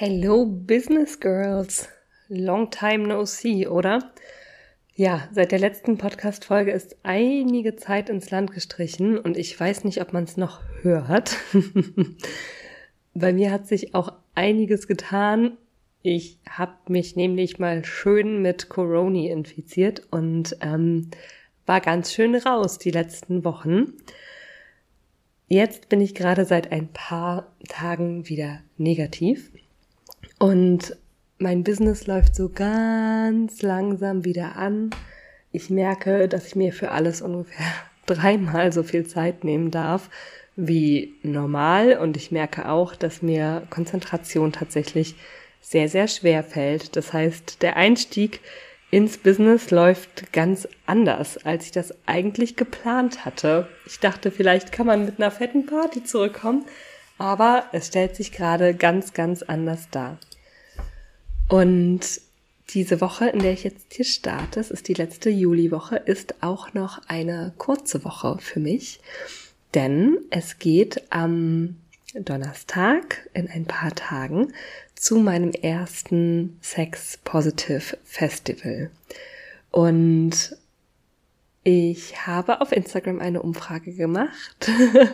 Hello Business Girls. Long time no see, oder? Ja, seit der letzten Podcast-Folge ist einige Zeit ins Land gestrichen und ich weiß nicht, ob man es noch hört. Bei mir hat sich auch einiges getan. Ich habe mich nämlich mal schön mit Corona infiziert und ähm, war ganz schön raus die letzten Wochen. Jetzt bin ich gerade seit ein paar Tagen wieder negativ und mein Business läuft so ganz langsam wieder an. Ich merke, dass ich mir für alles ungefähr dreimal so viel Zeit nehmen darf wie normal. Und ich merke auch, dass mir Konzentration tatsächlich sehr, sehr schwer fällt. Das heißt, der Einstieg ins Business läuft ganz anders, als ich das eigentlich geplant hatte. Ich dachte, vielleicht kann man mit einer fetten Party zurückkommen, aber es stellt sich gerade ganz, ganz anders dar. Und diese Woche, in der ich jetzt hier starte, es ist die letzte Juliwoche, ist auch noch eine kurze Woche für mich, denn es geht am Donnerstag in ein paar Tagen zu meinem ersten Sex Positive Festival. Und ich habe auf Instagram eine Umfrage gemacht,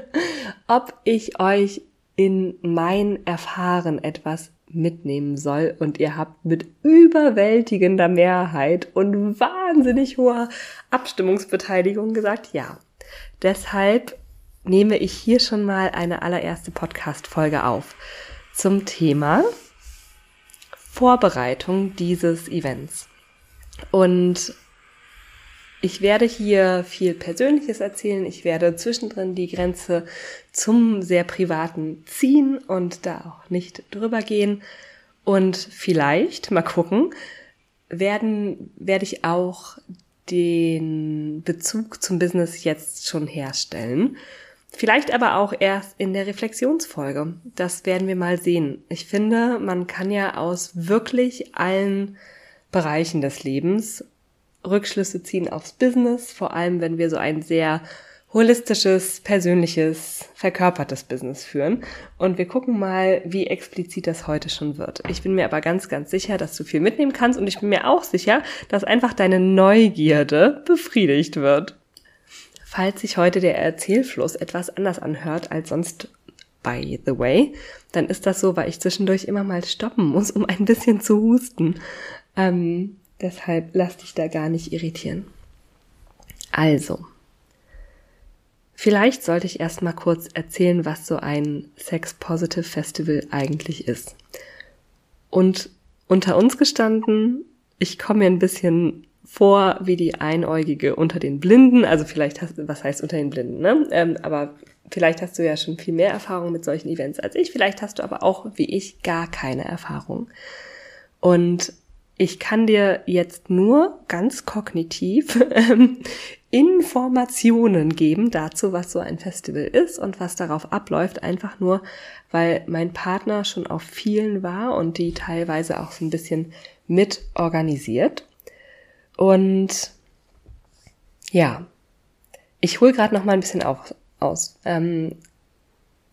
ob ich euch in mein Erfahren etwas mitnehmen soll. Und ihr habt mit überwältigender Mehrheit und wahnsinnig hoher Abstimmungsbeteiligung gesagt, ja. Deshalb nehme ich hier schon mal eine allererste Podcast-Folge auf zum Thema Vorbereitung dieses Events. Und ich werde hier viel Persönliches erzählen. Ich werde zwischendrin die Grenze zum sehr privaten ziehen und da auch nicht drüber gehen. Und vielleicht, mal gucken, werden, werde ich auch den Bezug zum Business jetzt schon herstellen. Vielleicht aber auch erst in der Reflexionsfolge. Das werden wir mal sehen. Ich finde, man kann ja aus wirklich allen Bereichen des Lebens Rückschlüsse ziehen aufs Business, vor allem wenn wir so ein sehr holistisches, persönliches, verkörpertes Business führen. Und wir gucken mal, wie explizit das heute schon wird. Ich bin mir aber ganz, ganz sicher, dass du viel mitnehmen kannst und ich bin mir auch sicher, dass einfach deine Neugierde befriedigt wird. Falls sich heute der Erzählfluss etwas anders anhört als sonst by the way, dann ist das so, weil ich zwischendurch immer mal stoppen muss, um ein bisschen zu husten. Ähm, Deshalb lass dich da gar nicht irritieren. Also, vielleicht sollte ich erst mal kurz erzählen, was so ein Sex Positive Festival eigentlich ist. Und unter uns gestanden, ich komme mir ein bisschen vor wie die Einäugige unter den Blinden. Also vielleicht hast du, was heißt unter den Blinden, ne? Ähm, aber vielleicht hast du ja schon viel mehr Erfahrung mit solchen Events als ich. Vielleicht hast du aber auch, wie ich, gar keine Erfahrung. Und ich kann dir jetzt nur ganz kognitiv ähm, Informationen geben dazu, was so ein Festival ist und was darauf abläuft, einfach nur, weil mein Partner schon auf vielen war und die teilweise auch so ein bisschen mit organisiert. Und ja, ich hole gerade noch mal ein bisschen auf, aus. Ähm,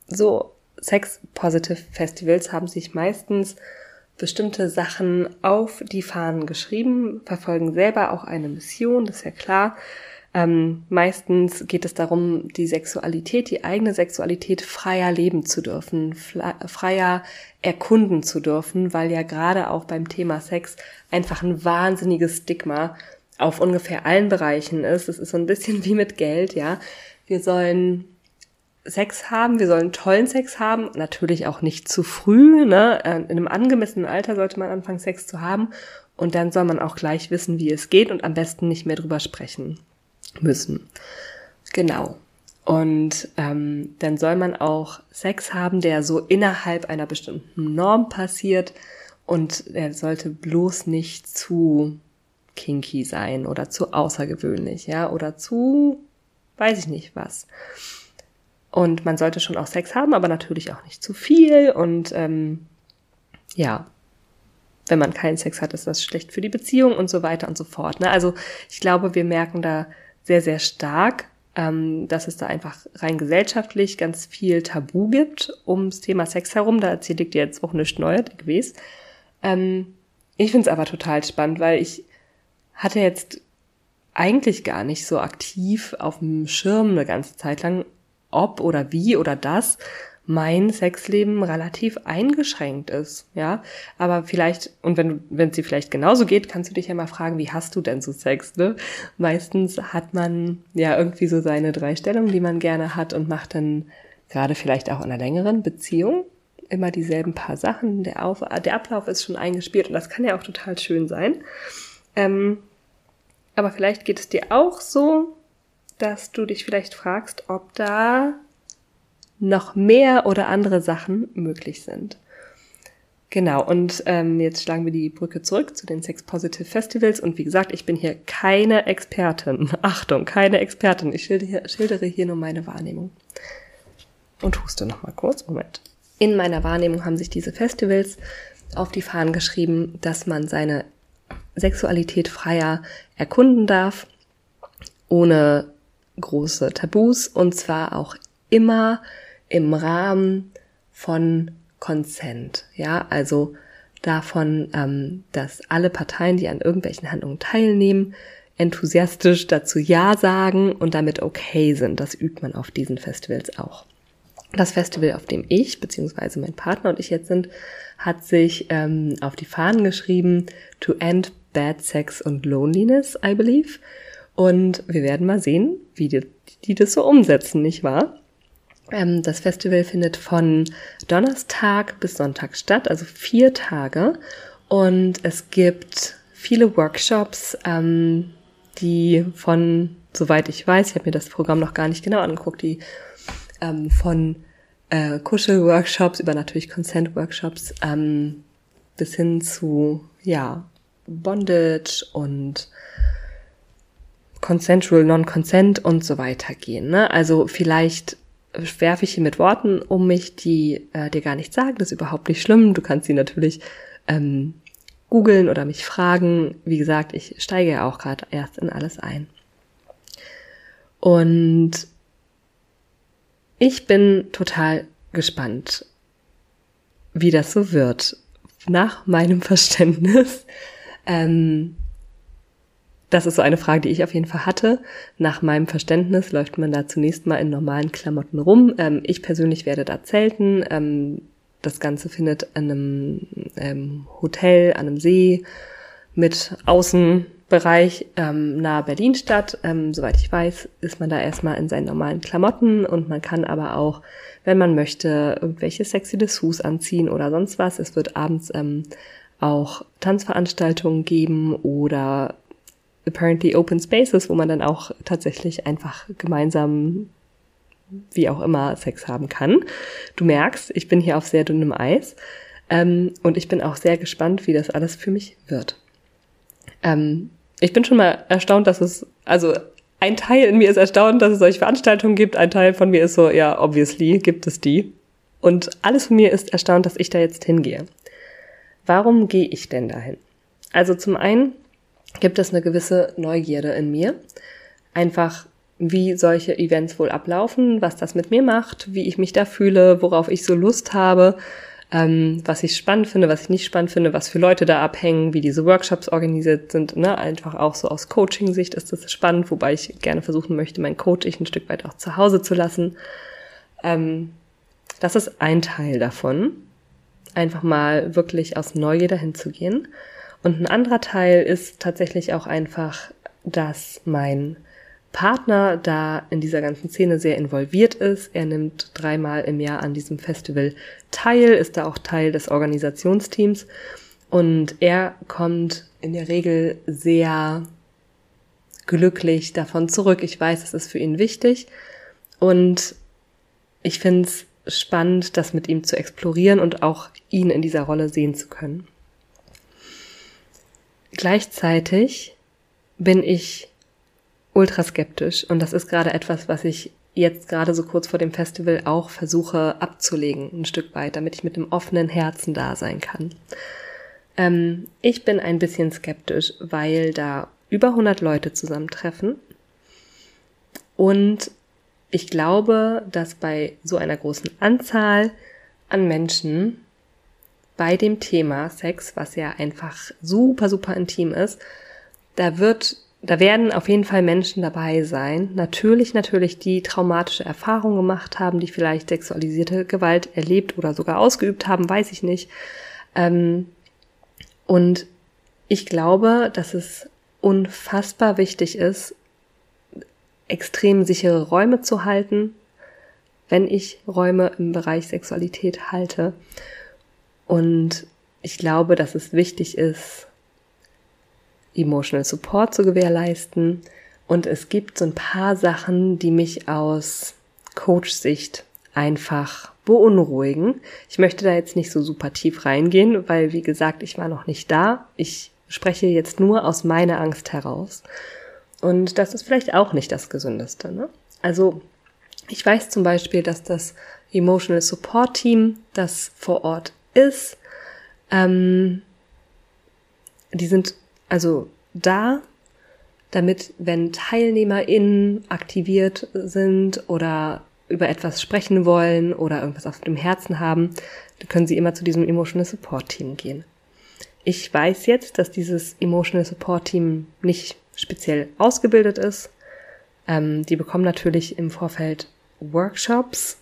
so Sex-Positive Festivals haben sich meistens bestimmte Sachen auf die Fahnen geschrieben, verfolgen selber auch eine Mission, das ist ja klar. Ähm, meistens geht es darum, die Sexualität, die eigene Sexualität freier leben zu dürfen, freier erkunden zu dürfen, weil ja gerade auch beim Thema Sex einfach ein wahnsinniges Stigma auf ungefähr allen Bereichen ist. Es ist so ein bisschen wie mit Geld, ja. Wir sollen Sex haben, wir sollen tollen Sex haben, natürlich auch nicht zu früh, ne? Äh, in einem angemessenen Alter sollte man anfangen, Sex zu haben und dann soll man auch gleich wissen, wie es geht und am besten nicht mehr drüber sprechen müssen. Genau. Und ähm, dann soll man auch Sex haben, der so innerhalb einer bestimmten Norm passiert und er sollte bloß nicht zu kinky sein oder zu außergewöhnlich, ja, oder zu weiß ich nicht was. Und man sollte schon auch Sex haben, aber natürlich auch nicht zu viel. Und ähm, ja, wenn man keinen Sex hat, ist das schlecht für die Beziehung und so weiter und so fort. Ne? Also ich glaube, wir merken da sehr, sehr stark, ähm, dass es da einfach rein gesellschaftlich ganz viel Tabu gibt ums Thema Sex herum. Da erzähle ich dir jetzt auch nichts Neues gewesen. Ähm, ich finde es aber total spannend, weil ich hatte jetzt eigentlich gar nicht so aktiv auf dem Schirm eine ganze Zeit lang, ob oder wie oder das mein Sexleben relativ eingeschränkt ist, ja. Aber vielleicht, und wenn wenn es dir vielleicht genauso geht, kannst du dich ja mal fragen, wie hast du denn so Sex, ne? Meistens hat man ja irgendwie so seine drei Stellungen, die man gerne hat und macht dann gerade vielleicht auch in einer längeren Beziehung immer dieselben paar Sachen. Der, Auf der Ablauf ist schon eingespielt und das kann ja auch total schön sein. Ähm, aber vielleicht geht es dir auch so, dass du dich vielleicht fragst, ob da noch mehr oder andere Sachen möglich sind. Genau, und ähm, jetzt schlagen wir die Brücke zurück zu den Sex Positive Festivals. Und wie gesagt, ich bin hier keine Expertin. Achtung, keine Expertin. Ich schildere, schildere hier nur meine Wahrnehmung. Und huste nochmal kurz. Moment. In meiner Wahrnehmung haben sich diese Festivals auf die Fahnen geschrieben, dass man seine Sexualität freier erkunden darf, ohne große Tabus und zwar auch immer im Rahmen von Consent, ja, also davon, ähm, dass alle Parteien, die an irgendwelchen Handlungen teilnehmen, enthusiastisch dazu Ja sagen und damit okay sind. Das übt man auf diesen Festivals auch. Das Festival, auf dem ich beziehungsweise mein Partner und ich jetzt sind, hat sich ähm, auf die Fahnen geschrieben, to end bad sex und loneliness, I believe. Und wir werden mal sehen, wie die, die das so umsetzen, nicht wahr? Ähm, das Festival findet von Donnerstag bis Sonntag statt, also vier Tage. Und es gibt viele Workshops, ähm, die von, soweit ich weiß, ich habe mir das Programm noch gar nicht genau angeguckt, die ähm, von äh, Kuschel-Workshops über natürlich Consent-Workshops ähm, bis hin zu, ja, Bondage und Consensual Non-Consent und so weiter gehen. Ne? Also vielleicht werfe ich hier mit Worten um mich, die äh, dir gar nichts sagen. Das ist überhaupt nicht schlimm. Du kannst sie natürlich ähm, googeln oder mich fragen. Wie gesagt, ich steige ja auch gerade erst in alles ein. Und ich bin total gespannt, wie das so wird. Nach meinem Verständnis ähm, das ist so eine Frage, die ich auf jeden Fall hatte. Nach meinem Verständnis läuft man da zunächst mal in normalen Klamotten rum. Ähm, ich persönlich werde da zelten. Ähm, das Ganze findet in einem ähm, Hotel an einem See mit Außenbereich ähm, nahe Berlin statt. Ähm, soweit ich weiß, ist man da erstmal in seinen normalen Klamotten und man kann aber auch, wenn man möchte, irgendwelche sexy Dessous anziehen oder sonst was. Es wird abends ähm, auch Tanzveranstaltungen geben oder apparently Open Spaces, wo man dann auch tatsächlich einfach gemeinsam wie auch immer Sex haben kann. Du merkst, ich bin hier auf sehr dünnem Eis ähm, und ich bin auch sehr gespannt, wie das alles für mich wird. Ähm, ich bin schon mal erstaunt, dass es, also ein Teil in mir ist erstaunt, dass es solche Veranstaltungen gibt. Ein Teil von mir ist so, ja, obviously gibt es die. Und alles von mir ist erstaunt, dass ich da jetzt hingehe. Warum gehe ich denn dahin? Also zum einen gibt es eine gewisse Neugierde in mir. Einfach, wie solche Events wohl ablaufen, was das mit mir macht, wie ich mich da fühle, worauf ich so Lust habe, ähm, was ich spannend finde, was ich nicht spannend finde, was für Leute da abhängen, wie diese Workshops organisiert sind. Ne? Einfach auch so aus Coaching-Sicht ist das spannend, wobei ich gerne versuchen möchte, mein Coaching ein Stück weit auch zu Hause zu lassen. Ähm, das ist ein Teil davon, einfach mal wirklich aus Neugier dahin zu gehen. Und ein anderer Teil ist tatsächlich auch einfach, dass mein Partner da in dieser ganzen Szene sehr involviert ist. Er nimmt dreimal im Jahr an diesem Festival teil, ist da auch Teil des Organisationsteams und er kommt in der Regel sehr glücklich davon zurück. Ich weiß, es ist für ihn wichtig und ich finde es spannend, das mit ihm zu explorieren und auch ihn in dieser Rolle sehen zu können. Gleichzeitig bin ich ultra skeptisch und das ist gerade etwas, was ich jetzt gerade so kurz vor dem Festival auch versuche abzulegen, ein Stück weit, damit ich mit einem offenen Herzen da sein kann. Ähm, ich bin ein bisschen skeptisch, weil da über 100 Leute zusammentreffen Und ich glaube, dass bei so einer großen Anzahl an Menschen bei dem Thema Sex, was ja einfach super, super intim ist, da wird, da werden auf jeden Fall Menschen dabei sein. Natürlich, natürlich, die traumatische Erfahrungen gemacht haben, die vielleicht sexualisierte Gewalt erlebt oder sogar ausgeübt haben, weiß ich nicht. Ähm, und ich glaube, dass es unfassbar wichtig ist, extrem sichere Räume zu halten, wenn ich Räume im Bereich Sexualität halte. Und ich glaube, dass es wichtig ist, Emotional Support zu gewährleisten. Und es gibt so ein paar Sachen, die mich aus Coach-Sicht einfach beunruhigen. Ich möchte da jetzt nicht so super tief reingehen, weil, wie gesagt, ich war noch nicht da. Ich spreche jetzt nur aus meiner Angst heraus. Und das ist vielleicht auch nicht das Gesündeste. Ne? Also ich weiß zum Beispiel, dass das Emotional Support Team, das vor Ort ist, ähm, die sind also da, damit, wenn TeilnehmerInnen aktiviert sind oder über etwas sprechen wollen oder irgendwas auf dem Herzen haben, können sie immer zu diesem Emotional Support Team gehen. Ich weiß jetzt, dass dieses Emotional Support Team nicht speziell ausgebildet ist. Ähm, die bekommen natürlich im Vorfeld Workshops,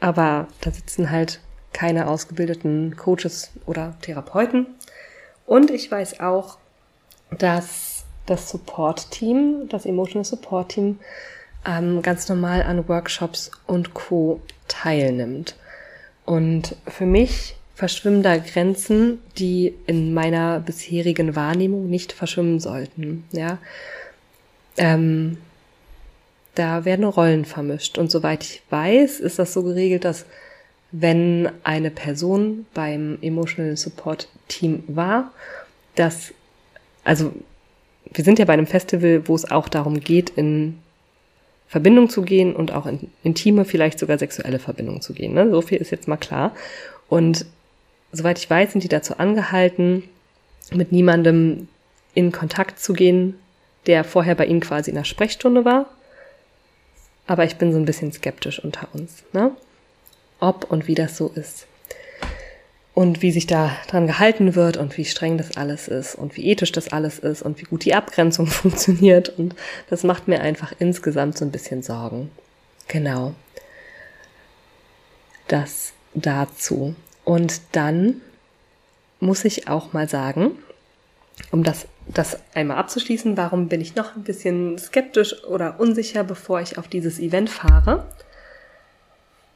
aber da sitzen halt keine ausgebildeten Coaches oder Therapeuten. Und ich weiß auch, dass das Support-Team, das Emotional Support-Team, ähm, ganz normal an Workshops und Co. teilnimmt. Und für mich verschwimmen da Grenzen, die in meiner bisherigen Wahrnehmung nicht verschwimmen sollten. Ja, ähm, da werden Rollen vermischt. Und soweit ich weiß, ist das so geregelt, dass wenn eine Person beim Emotional Support Team war, dass, also wir sind ja bei einem Festival, wo es auch darum geht, in Verbindung zu gehen und auch in intime, vielleicht sogar sexuelle Verbindung zu gehen. Ne? So viel ist jetzt mal klar. Und soweit ich weiß, sind die dazu angehalten, mit niemandem in Kontakt zu gehen, der vorher bei ihnen quasi in der Sprechstunde war. Aber ich bin so ein bisschen skeptisch unter uns, ne? Ob und wie das so ist. Und wie sich da dran gehalten wird und wie streng das alles ist und wie ethisch das alles ist und wie gut die Abgrenzung funktioniert. Und das macht mir einfach insgesamt so ein bisschen Sorgen. Genau. Das dazu. Und dann muss ich auch mal sagen, um das, das einmal abzuschließen, warum bin ich noch ein bisschen skeptisch oder unsicher, bevor ich auf dieses Event fahre?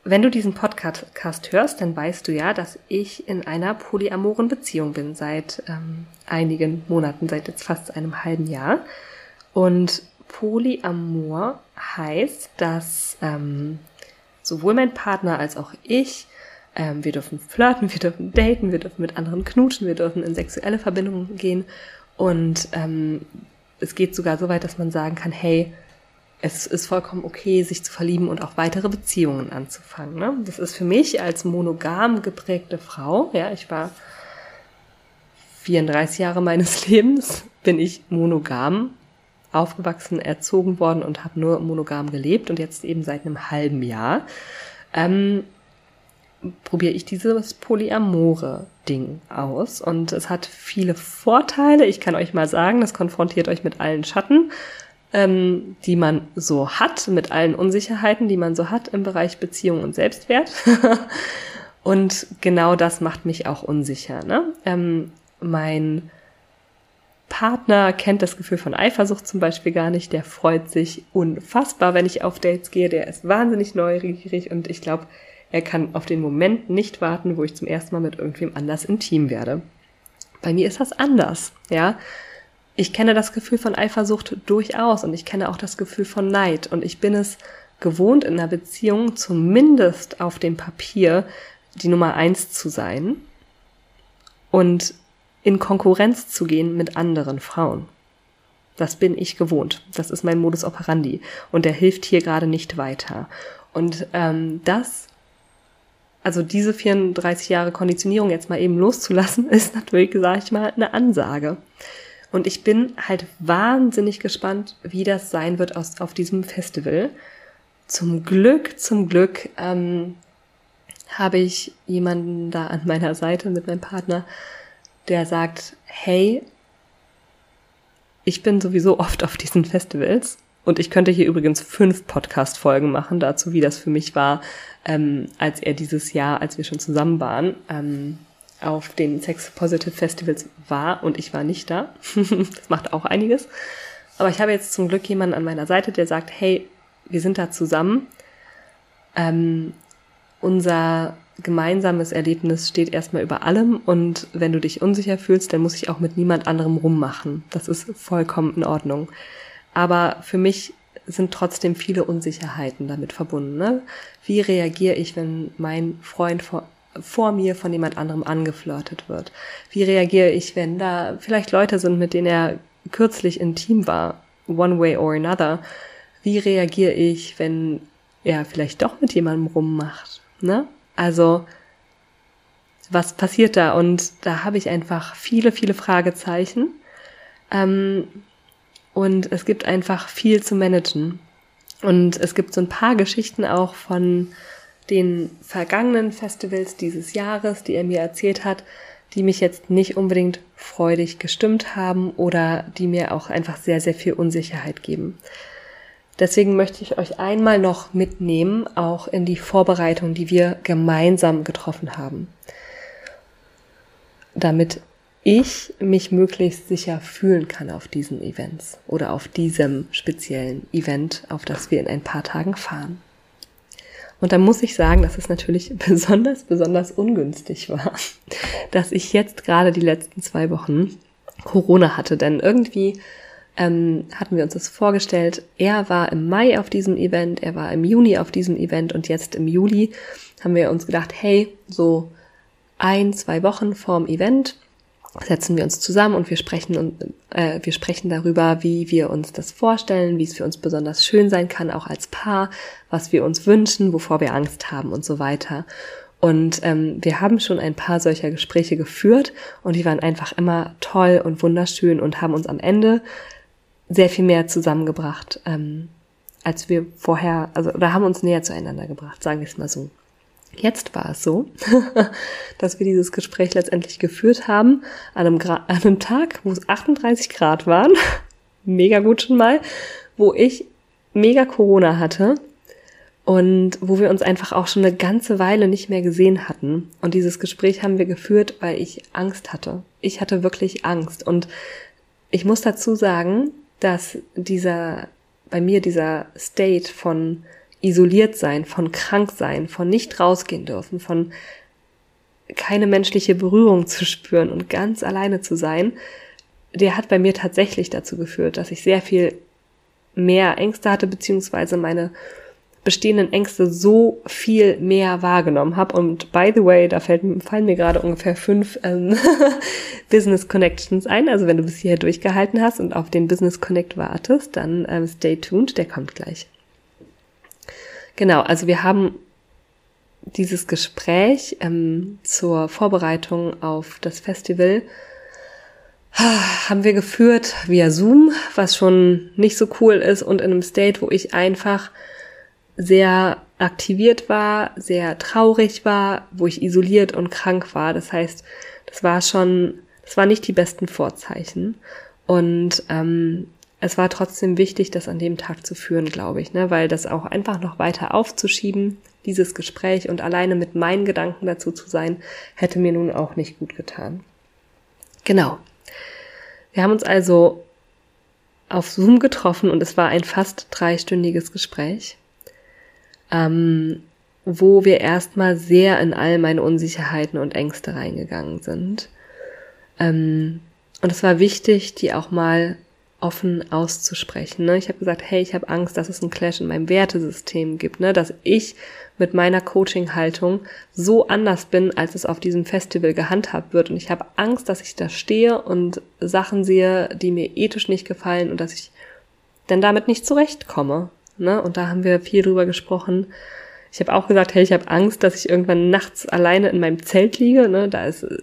Wenn du diesen Podcast hörst, dann weißt du ja, dass ich in einer polyamoren Beziehung bin seit ähm, einigen Monaten, seit jetzt fast einem halben Jahr. Und Polyamor heißt, dass ähm, sowohl mein Partner als auch ich ähm, wir dürfen flirten, wir dürfen daten, wir dürfen mit anderen knutschen, wir dürfen in sexuelle Verbindungen gehen. Und ähm, es geht sogar so weit, dass man sagen kann, hey, es ist vollkommen okay, sich zu verlieben und auch weitere Beziehungen anzufangen. Ne? Das ist für mich als monogam geprägte Frau, ja, ich war 34 Jahre meines Lebens, bin ich monogam aufgewachsen, erzogen worden und habe nur monogam gelebt und jetzt eben seit einem halben Jahr. Ähm, probiere ich dieses polyamore Ding aus und es hat viele Vorteile. Ich kann euch mal sagen, das konfrontiert euch mit allen Schatten, ähm, die man so hat, mit allen Unsicherheiten, die man so hat im Bereich Beziehung und Selbstwert. und genau das macht mich auch unsicher. Ne? Ähm, mein Partner kennt das Gefühl von Eifersucht zum Beispiel gar nicht. Der freut sich unfassbar, wenn ich auf Dates gehe. Der ist wahnsinnig neugierig und ich glaube, er kann auf den Moment nicht warten, wo ich zum ersten Mal mit irgendwem anders intim werde. Bei mir ist das anders, ja. Ich kenne das Gefühl von Eifersucht durchaus und ich kenne auch das Gefühl von Neid und ich bin es gewohnt in einer Beziehung zumindest auf dem Papier die Nummer eins zu sein und in Konkurrenz zu gehen mit anderen Frauen. Das bin ich gewohnt. Das ist mein Modus operandi und der hilft hier gerade nicht weiter. Und ähm, das also diese 34 Jahre Konditionierung jetzt mal eben loszulassen, ist natürlich, sage ich mal, eine Ansage. Und ich bin halt wahnsinnig gespannt, wie das sein wird aus, auf diesem Festival. Zum Glück, zum Glück ähm, habe ich jemanden da an meiner Seite mit meinem Partner, der sagt, hey, ich bin sowieso oft auf diesen Festivals und ich könnte hier übrigens fünf Podcast-Folgen machen dazu, wie das für mich war, ähm, als er dieses Jahr, als wir schon zusammen waren, ähm, auf den Sex Positive Festivals war und ich war nicht da. das macht auch einiges. Aber ich habe jetzt zum Glück jemanden an meiner Seite, der sagt, hey, wir sind da zusammen. Ähm, unser gemeinsames Erlebnis steht erstmal über allem und wenn du dich unsicher fühlst, dann muss ich auch mit niemand anderem rummachen. Das ist vollkommen in Ordnung. Aber für mich sind trotzdem viele Unsicherheiten damit verbunden. Ne? Wie reagiere ich, wenn mein Freund vor, vor mir von jemand anderem angeflirtet wird? Wie reagiere ich, wenn da vielleicht Leute sind, mit denen er kürzlich intim war, one way or another? Wie reagiere ich, wenn er vielleicht doch mit jemandem rummacht? Ne? Also, was passiert da? Und da habe ich einfach viele, viele Fragezeichen. Ähm, und es gibt einfach viel zu managen. Und es gibt so ein paar Geschichten auch von den vergangenen Festivals dieses Jahres, die er mir erzählt hat, die mich jetzt nicht unbedingt freudig gestimmt haben oder die mir auch einfach sehr, sehr viel Unsicherheit geben. Deswegen möchte ich euch einmal noch mitnehmen, auch in die Vorbereitung, die wir gemeinsam getroffen haben. Damit ich mich möglichst sicher fühlen kann auf diesen Events oder auf diesem speziellen Event, auf das wir in ein paar Tagen fahren. Und da muss ich sagen, dass es natürlich besonders, besonders ungünstig war, dass ich jetzt gerade die letzten zwei Wochen Corona hatte, denn irgendwie ähm, hatten wir uns das vorgestellt. Er war im Mai auf diesem Event, er war im Juni auf diesem Event und jetzt im Juli haben wir uns gedacht, hey, so ein, zwei Wochen vorm Event setzen wir uns zusammen und wir sprechen und äh, wir sprechen darüber, wie wir uns das vorstellen, wie es für uns besonders schön sein kann, auch als Paar, was wir uns wünschen, wovor wir Angst haben und so weiter. Und ähm, wir haben schon ein paar solcher Gespräche geführt und die waren einfach immer toll und wunderschön und haben uns am Ende sehr viel mehr zusammengebracht, ähm, als wir vorher, also oder haben uns näher zueinander gebracht, sagen wir es mal so. Jetzt war es so, dass wir dieses Gespräch letztendlich geführt haben an einem, Gra an einem Tag, wo es 38 Grad waren, mega gut schon mal, wo ich mega Corona hatte und wo wir uns einfach auch schon eine ganze Weile nicht mehr gesehen hatten. Und dieses Gespräch haben wir geführt, weil ich Angst hatte. Ich hatte wirklich Angst. Und ich muss dazu sagen, dass dieser, bei mir dieser State von isoliert sein, von krank sein, von nicht rausgehen dürfen, von keine menschliche Berührung zu spüren und ganz alleine zu sein, der hat bei mir tatsächlich dazu geführt, dass ich sehr viel mehr Ängste hatte, beziehungsweise meine bestehenden Ängste so viel mehr wahrgenommen habe. Und by the way, da fällt, fallen mir gerade ungefähr fünf ähm, Business Connections ein. Also wenn du bis hierher durchgehalten hast und auf den Business Connect wartest, dann ähm, stay tuned, der kommt gleich. Genau, also wir haben dieses Gespräch ähm, zur Vorbereitung auf das Festival haben wir geführt via Zoom, was schon nicht so cool ist und in einem State, wo ich einfach sehr aktiviert war, sehr traurig war, wo ich isoliert und krank war. Das heißt, das war schon, das war nicht die besten Vorzeichen. Und ähm, es war trotzdem wichtig, das an dem Tag zu führen, glaube ich, ne? weil das auch einfach noch weiter aufzuschieben, dieses Gespräch und alleine mit meinen Gedanken dazu zu sein, hätte mir nun auch nicht gut getan. Genau. Wir haben uns also auf Zoom getroffen und es war ein fast dreistündiges Gespräch ähm, wo wir erstmal sehr in all meine Unsicherheiten und Ängste reingegangen sind. Ähm, und es war wichtig, die auch mal offen auszusprechen. Ne? Ich habe gesagt, hey, ich habe Angst, dass es einen Clash in meinem Wertesystem gibt, ne? dass ich mit meiner Coaching-Haltung so anders bin, als es auf diesem Festival gehandhabt wird. Und ich habe Angst, dass ich da stehe und Sachen sehe, die mir ethisch nicht gefallen und dass ich dann damit nicht zurechtkomme. Ne? Und da haben wir viel drüber gesprochen. Ich habe auch gesagt, hey, ich habe Angst, dass ich irgendwann nachts alleine in meinem Zelt liege. Ne? Da ist äh,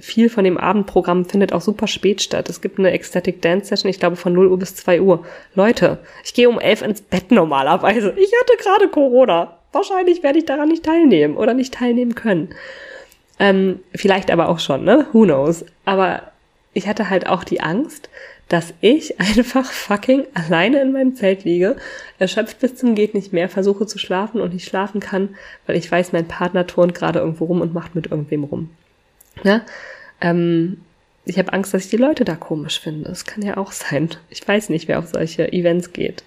viel von dem Abendprogramm findet auch super spät statt. Es gibt eine Ecstatic Dance Session, ich glaube von 0 Uhr bis 2 Uhr. Leute, ich gehe um 11 ins Bett normalerweise. Ich hatte gerade Corona. Wahrscheinlich werde ich daran nicht teilnehmen oder nicht teilnehmen können. Ähm, vielleicht aber auch schon, ne? Who knows? Aber ich hatte halt auch die Angst, dass ich einfach fucking alleine in meinem Zelt liege, erschöpft bis zum geht nicht mehr, versuche zu schlafen und nicht schlafen kann, weil ich weiß, mein Partner turnt gerade irgendwo rum und macht mit irgendwem rum. Ne? Ähm, ich habe Angst, dass ich die Leute da komisch finde. Das kann ja auch sein. Ich weiß nicht, wer auf solche Events geht.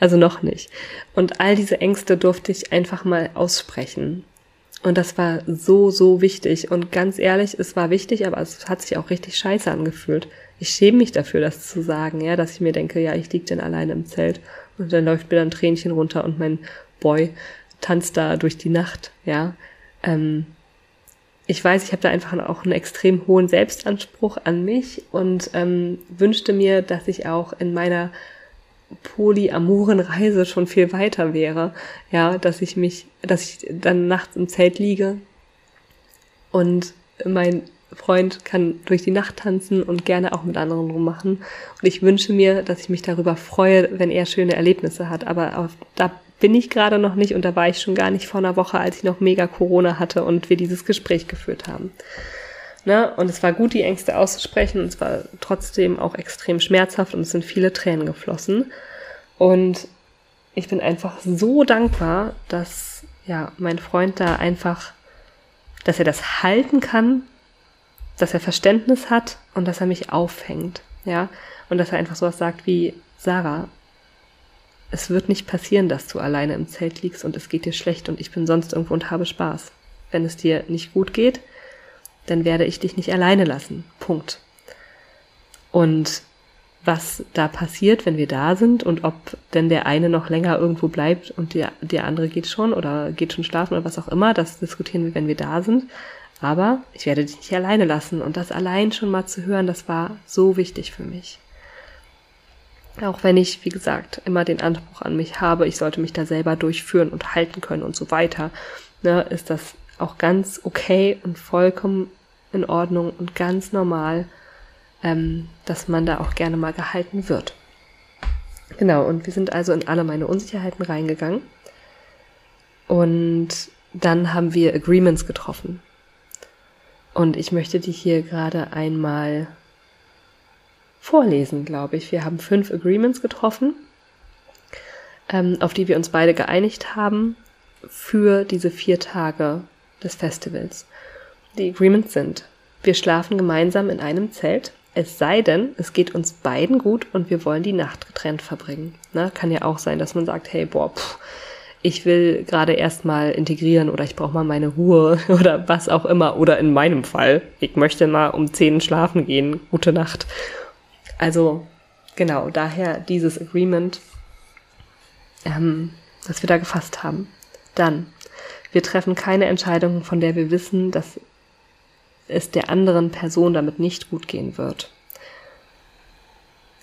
Also noch nicht. Und all diese Ängste durfte ich einfach mal aussprechen. Und das war so, so wichtig. Und ganz ehrlich, es war wichtig, aber es hat sich auch richtig scheiße angefühlt. Ich schäme mich dafür, das zu sagen, ja, dass ich mir denke, ja, ich lieg denn alleine im Zelt. Und dann läuft mir dann Tränchen runter und mein Boy tanzt da durch die Nacht, ja. Ähm, ich weiß, ich habe da einfach auch einen extrem hohen Selbstanspruch an mich und ähm, wünschte mir, dass ich auch in meiner polyamoren Reise schon viel weiter wäre. Ja, dass ich mich, dass ich dann nachts im Zelt liege und mein Freund kann durch die Nacht tanzen und gerne auch mit anderen rummachen. Und ich wünsche mir, dass ich mich darüber freue, wenn er schöne Erlebnisse hat. Aber auf, da bin ich gerade noch nicht und da war ich schon gar nicht vor einer Woche, als ich noch mega Corona hatte und wir dieses Gespräch geführt haben. Ne? Und es war gut, die Ängste auszusprechen und es war trotzdem auch extrem schmerzhaft und es sind viele Tränen geflossen. Und ich bin einfach so dankbar, dass ja mein Freund da einfach, dass er das halten kann, dass er Verständnis hat und dass er mich auffängt, ja, und dass er einfach sowas sagt wie Sarah, es wird nicht passieren, dass du alleine im Zelt liegst und es geht dir schlecht und ich bin sonst irgendwo und habe Spaß. Wenn es dir nicht gut geht, dann werde ich dich nicht alleine lassen. Punkt. Und was da passiert, wenn wir da sind und ob denn der eine noch länger irgendwo bleibt und der, der andere geht schon oder geht schon schlafen oder was auch immer, das diskutieren wir, wenn wir da sind. Aber ich werde dich nicht alleine lassen und das allein schon mal zu hören, das war so wichtig für mich. Auch wenn ich, wie gesagt, immer den Anspruch an mich habe, ich sollte mich da selber durchführen und halten können und so weiter, ne, ist das auch ganz okay und vollkommen in Ordnung und ganz normal, ähm, dass man da auch gerne mal gehalten wird. Genau, und wir sind also in alle meine Unsicherheiten reingegangen. Und dann haben wir Agreements getroffen. Und ich möchte die hier gerade einmal vorlesen, glaube ich. Wir haben fünf Agreements getroffen, ähm, auf die wir uns beide geeinigt haben für diese vier Tage des Festivals. Die Agreements sind, wir schlafen gemeinsam in einem Zelt, es sei denn, es geht uns beiden gut und wir wollen die Nacht getrennt verbringen. Na, kann ja auch sein, dass man sagt, hey, boah, pff, ich will gerade erstmal integrieren oder ich brauche mal meine Ruhe oder was auch immer. Oder in meinem Fall, ich möchte mal um zehn schlafen gehen. Gute Nacht. Also genau, daher dieses Agreement, ähm, das wir da gefasst haben. Dann, wir treffen keine Entscheidung, von der wir wissen, dass es der anderen Person damit nicht gut gehen wird.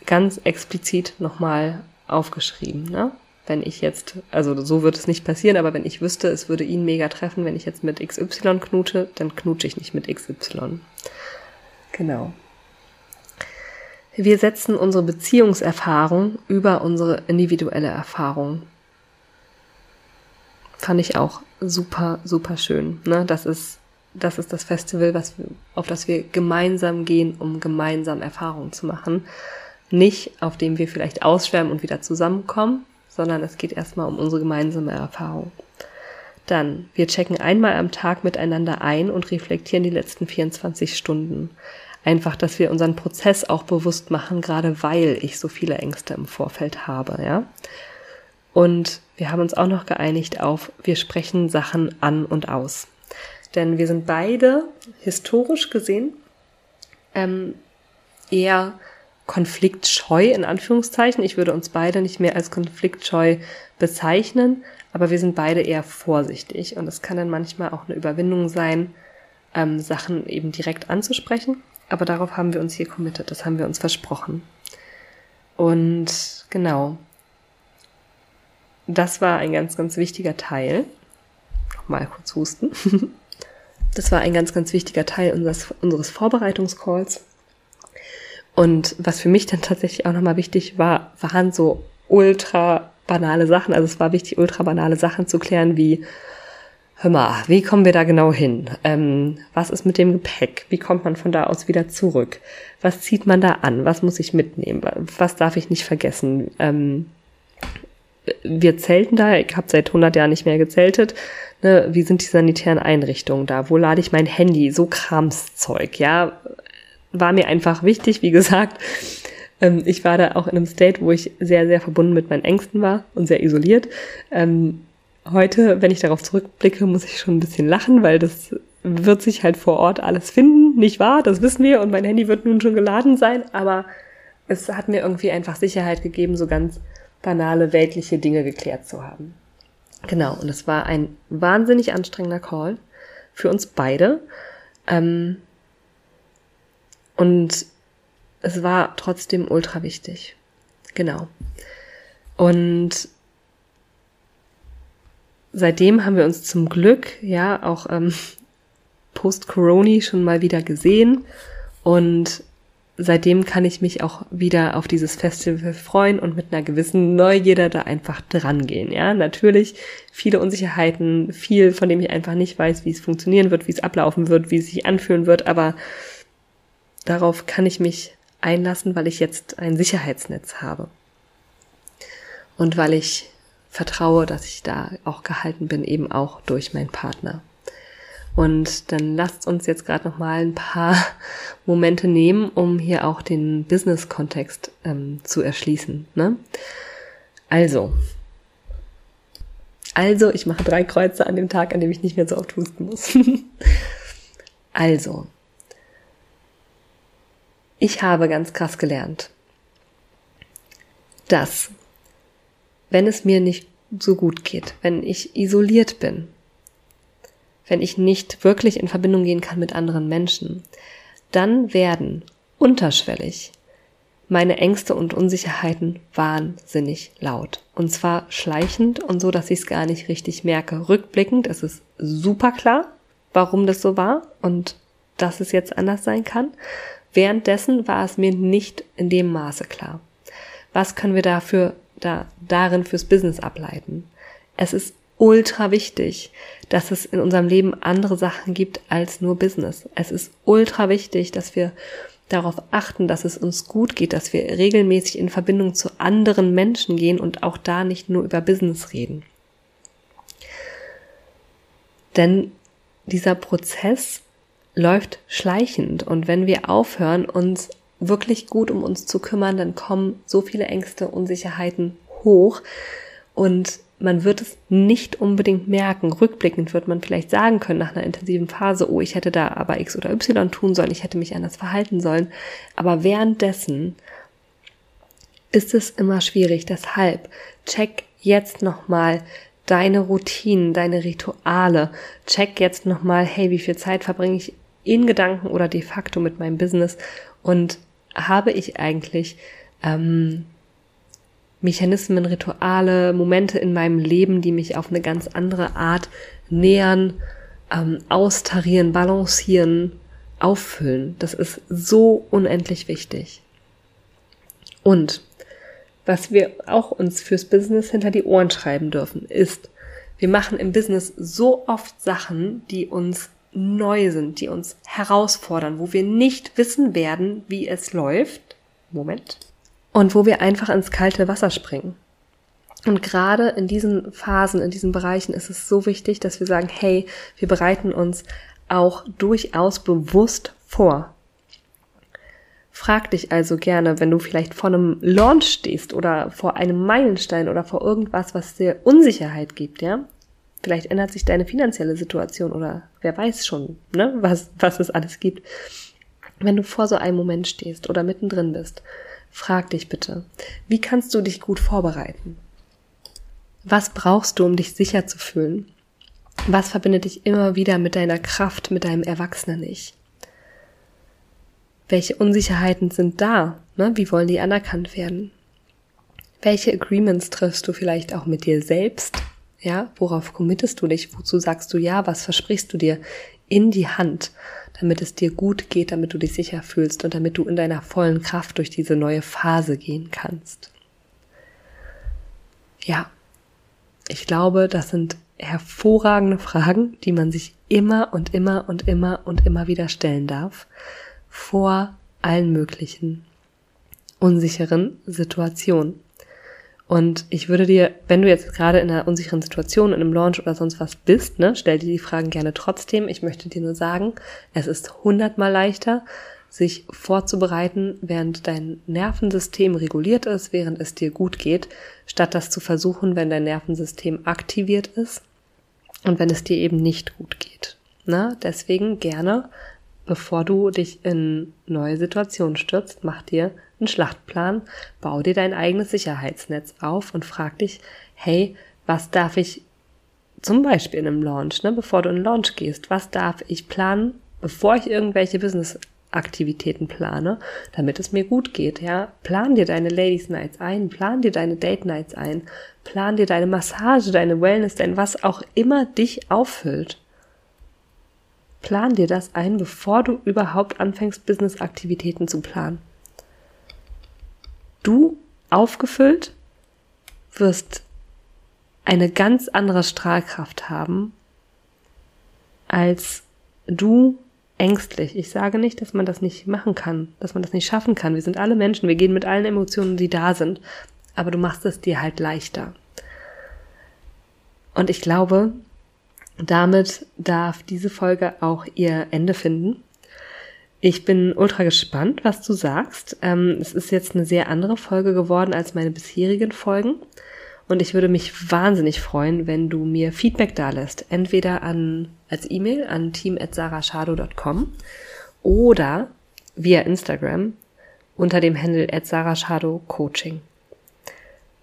Ganz explizit nochmal aufgeschrieben. Ne? Wenn ich jetzt, also so wird es nicht passieren, aber wenn ich wüsste, es würde ihn mega treffen, wenn ich jetzt mit XY knute, dann knutsche ich nicht mit XY. Genau. Wir setzen unsere Beziehungserfahrung über unsere individuelle Erfahrung. Fand ich auch super, super schön. Ne? Das ist, das ist das Festival, was auf das wir gemeinsam gehen, um gemeinsam Erfahrungen zu machen. Nicht, auf dem wir vielleicht ausschwärmen und wieder zusammenkommen, sondern es geht erstmal um unsere gemeinsame Erfahrung. Dann, wir checken einmal am Tag miteinander ein und reflektieren die letzten 24 Stunden einfach, dass wir unseren Prozess auch bewusst machen, gerade weil ich so viele Ängste im Vorfeld habe, ja. Und wir haben uns auch noch geeinigt auf, wir sprechen Sachen an und aus. Denn wir sind beide historisch gesehen ähm, eher konfliktscheu in Anführungszeichen. Ich würde uns beide nicht mehr als konfliktscheu bezeichnen, aber wir sind beide eher vorsichtig und es kann dann manchmal auch eine Überwindung sein, ähm, Sachen eben direkt anzusprechen. Aber darauf haben wir uns hier committed, das haben wir uns versprochen. Und genau, das war ein ganz, ganz wichtiger Teil. Mal kurz husten. Das war ein ganz, ganz wichtiger Teil unseres, unseres Vorbereitungscalls. Und was für mich dann tatsächlich auch nochmal wichtig war, waren so ultra banale Sachen. Also es war wichtig, ultra banale Sachen zu klären, wie, hör mal, wie kommen wir da genau hin? Ähm, was ist mit dem Gepäck? Wie kommt man von da aus wieder zurück? Was zieht man da an? Was muss ich mitnehmen? Was darf ich nicht vergessen? Ähm, wir zelten da, ich habe seit 100 Jahren nicht mehr gezeltet. Ne, wie sind die sanitären Einrichtungen da? Wo lade ich mein Handy? So Kramszeug, ja. War mir einfach wichtig, wie gesagt. Ähm, ich war da auch in einem State, wo ich sehr, sehr verbunden mit meinen Ängsten war und sehr isoliert. Ähm, heute, wenn ich darauf zurückblicke, muss ich schon ein bisschen lachen, weil das wird sich halt vor Ort alles finden, nicht wahr? Das wissen wir und mein Handy wird nun schon geladen sein, aber es hat mir irgendwie einfach Sicherheit gegeben, so ganz banale weltliche Dinge geklärt zu haben. Genau, und es war ein wahnsinnig anstrengender Call für uns beide. Ähm, und es war trotzdem ultra wichtig. Genau. Und seitdem haben wir uns zum Glück ja auch ähm, post-Corona schon mal wieder gesehen und seitdem kann ich mich auch wieder auf dieses Festival freuen und mit einer gewissen Neugierde da einfach dran gehen. Ja, natürlich viele Unsicherheiten, viel, von dem ich einfach nicht weiß, wie es funktionieren wird, wie es ablaufen wird, wie es sich anfühlen wird, aber darauf kann ich mich einlassen, weil ich jetzt ein Sicherheitsnetz habe. Und weil ich vertraue, dass ich da auch gehalten bin, eben auch durch meinen Partner. Und dann lasst uns jetzt gerade noch mal ein paar Momente nehmen, um hier auch den Business-Kontext ähm, zu erschließen. Ne? Also, also, ich mache drei Kreuze an dem Tag, an dem ich nicht mehr so oft husten muss. also, ich habe ganz krass gelernt, dass wenn es mir nicht so gut geht, wenn ich isoliert bin, wenn ich nicht wirklich in Verbindung gehen kann mit anderen Menschen, dann werden unterschwellig meine Ängste und Unsicherheiten wahnsinnig laut. Und zwar schleichend und so, dass ich es gar nicht richtig merke. Rückblickend ist es super klar, warum das so war und dass es jetzt anders sein kann. Währenddessen war es mir nicht in dem Maße klar. Was können wir dafür da, darin fürs Business ableiten? Es ist ultra wichtig, dass es in unserem Leben andere Sachen gibt als nur Business. Es ist ultra wichtig, dass wir darauf achten, dass es uns gut geht, dass wir regelmäßig in Verbindung zu anderen Menschen gehen und auch da nicht nur über Business reden. Denn dieser Prozess läuft schleichend und wenn wir aufhören, uns wirklich gut um uns zu kümmern, dann kommen so viele Ängste, Unsicherheiten hoch und man wird es nicht unbedingt merken. Rückblickend wird man vielleicht sagen können nach einer intensiven Phase, oh, ich hätte da aber X oder Y tun sollen, ich hätte mich anders verhalten sollen. Aber währenddessen ist es immer schwierig. Deshalb check jetzt nochmal deine Routinen, deine Rituale. Check jetzt nochmal, hey, wie viel Zeit verbringe ich in Gedanken oder de facto mit meinem Business und habe ich eigentlich ähm, Mechanismen, Rituale, Momente in meinem Leben, die mich auf eine ganz andere Art nähern, ähm, austarieren, balancieren, auffüllen. Das ist so unendlich wichtig. Und was wir auch uns fürs Business hinter die Ohren schreiben dürfen, ist, wir machen im Business so oft Sachen, die uns neu sind, die uns herausfordern, wo wir nicht wissen werden, wie es läuft. Moment und wo wir einfach ins kalte Wasser springen. Und gerade in diesen Phasen, in diesen Bereichen ist es so wichtig, dass wir sagen, hey, wir bereiten uns auch durchaus bewusst vor. Frag dich also gerne, wenn du vielleicht vor einem Launch stehst oder vor einem Meilenstein oder vor irgendwas, was dir Unsicherheit gibt, ja? Vielleicht ändert sich deine finanzielle Situation oder wer weiß schon, ne, was, was es alles gibt. Wenn du vor so einem Moment stehst oder mittendrin bist, Frag dich bitte, wie kannst du dich gut vorbereiten? Was brauchst du, um dich sicher zu fühlen? Was verbindet dich immer wieder mit deiner Kraft, mit deinem Erwachsenen Ich? Welche Unsicherheiten sind da? Ne? Wie wollen die anerkannt werden? Welche Agreements triffst du vielleicht auch mit dir selbst? Ja, worauf committest du dich? Wozu sagst du ja? Was versprichst du dir in die Hand, damit es dir gut geht, damit du dich sicher fühlst und damit du in deiner vollen Kraft durch diese neue Phase gehen kannst. Ja, ich glaube, das sind hervorragende Fragen, die man sich immer und immer und immer und immer wieder stellen darf, vor allen möglichen unsicheren Situationen. Und ich würde dir, wenn du jetzt gerade in einer unsicheren Situation, in einem Launch oder sonst was bist, ne, stell dir die Fragen gerne trotzdem. Ich möchte dir nur sagen, es ist hundertmal leichter, sich vorzubereiten, während dein Nervensystem reguliert ist, während es dir gut geht, statt das zu versuchen, wenn dein Nervensystem aktiviert ist und wenn es dir eben nicht gut geht. Na, deswegen gerne, bevor du dich in neue Situationen stürzt, mach dir einen Schlachtplan, bau dir dein eigenes Sicherheitsnetz auf und frag dich, hey, was darf ich zum Beispiel in einem Launch, ne, bevor du in den Launch gehst, was darf ich planen, bevor ich irgendwelche Business-Aktivitäten plane, damit es mir gut geht, ja. Plan dir deine Ladies Nights ein, plan dir deine Date Nights ein, plan dir deine Massage, deine Wellness, dein was auch immer dich auffüllt. Plan dir das ein, bevor du überhaupt anfängst, Business-Aktivitäten zu planen du aufgefüllt wirst eine ganz andere Strahlkraft haben als du ängstlich. Ich sage nicht, dass man das nicht machen kann, dass man das nicht schaffen kann. Wir sind alle Menschen, wir gehen mit allen Emotionen, die da sind, aber du machst es dir halt leichter. Und ich glaube, damit darf diese Folge auch ihr Ende finden. Ich bin ultra gespannt, was du sagst. Ähm, es ist jetzt eine sehr andere Folge geworden als meine bisherigen Folgen. Und ich würde mich wahnsinnig freuen, wenn du mir Feedback da lässt. Entweder an, als E-Mail an team.sarashado.com oder via Instagram unter dem Handle at Coaching.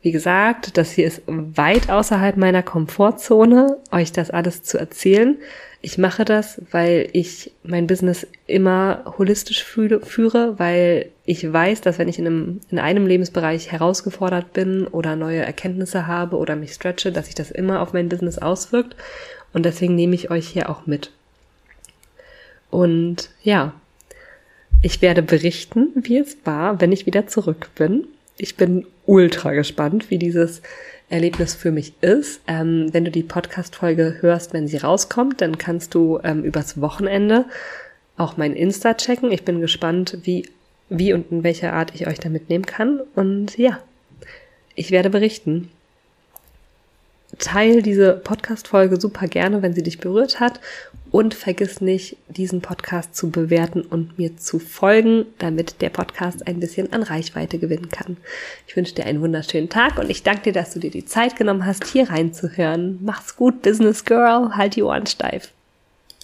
Wie gesagt, das hier ist weit außerhalb meiner Komfortzone, euch das alles zu erzählen. Ich mache das, weil ich mein Business immer holistisch führe, weil ich weiß, dass wenn ich in einem, in einem Lebensbereich herausgefordert bin oder neue Erkenntnisse habe oder mich stretche, dass sich das immer auf mein Business auswirkt. Und deswegen nehme ich euch hier auch mit. Und ja, ich werde berichten, wie es war, wenn ich wieder zurück bin. Ich bin ultra gespannt, wie dieses Erlebnis für mich ist. Ähm, wenn du die Podcast-Folge hörst, wenn sie rauskommt, dann kannst du ähm, übers Wochenende auch mein Insta checken. Ich bin gespannt, wie, wie und in welcher Art ich euch da mitnehmen kann. Und ja, ich werde berichten. Teil diese Podcast-Folge super gerne, wenn sie dich berührt hat. Und vergiss nicht, diesen Podcast zu bewerten und mir zu folgen, damit der Podcast ein bisschen an Reichweite gewinnen kann. Ich wünsche dir einen wunderschönen Tag und ich danke dir, dass du dir die Zeit genommen hast, hier reinzuhören. Mach's gut, Business Girl. Halt die Ohren steif.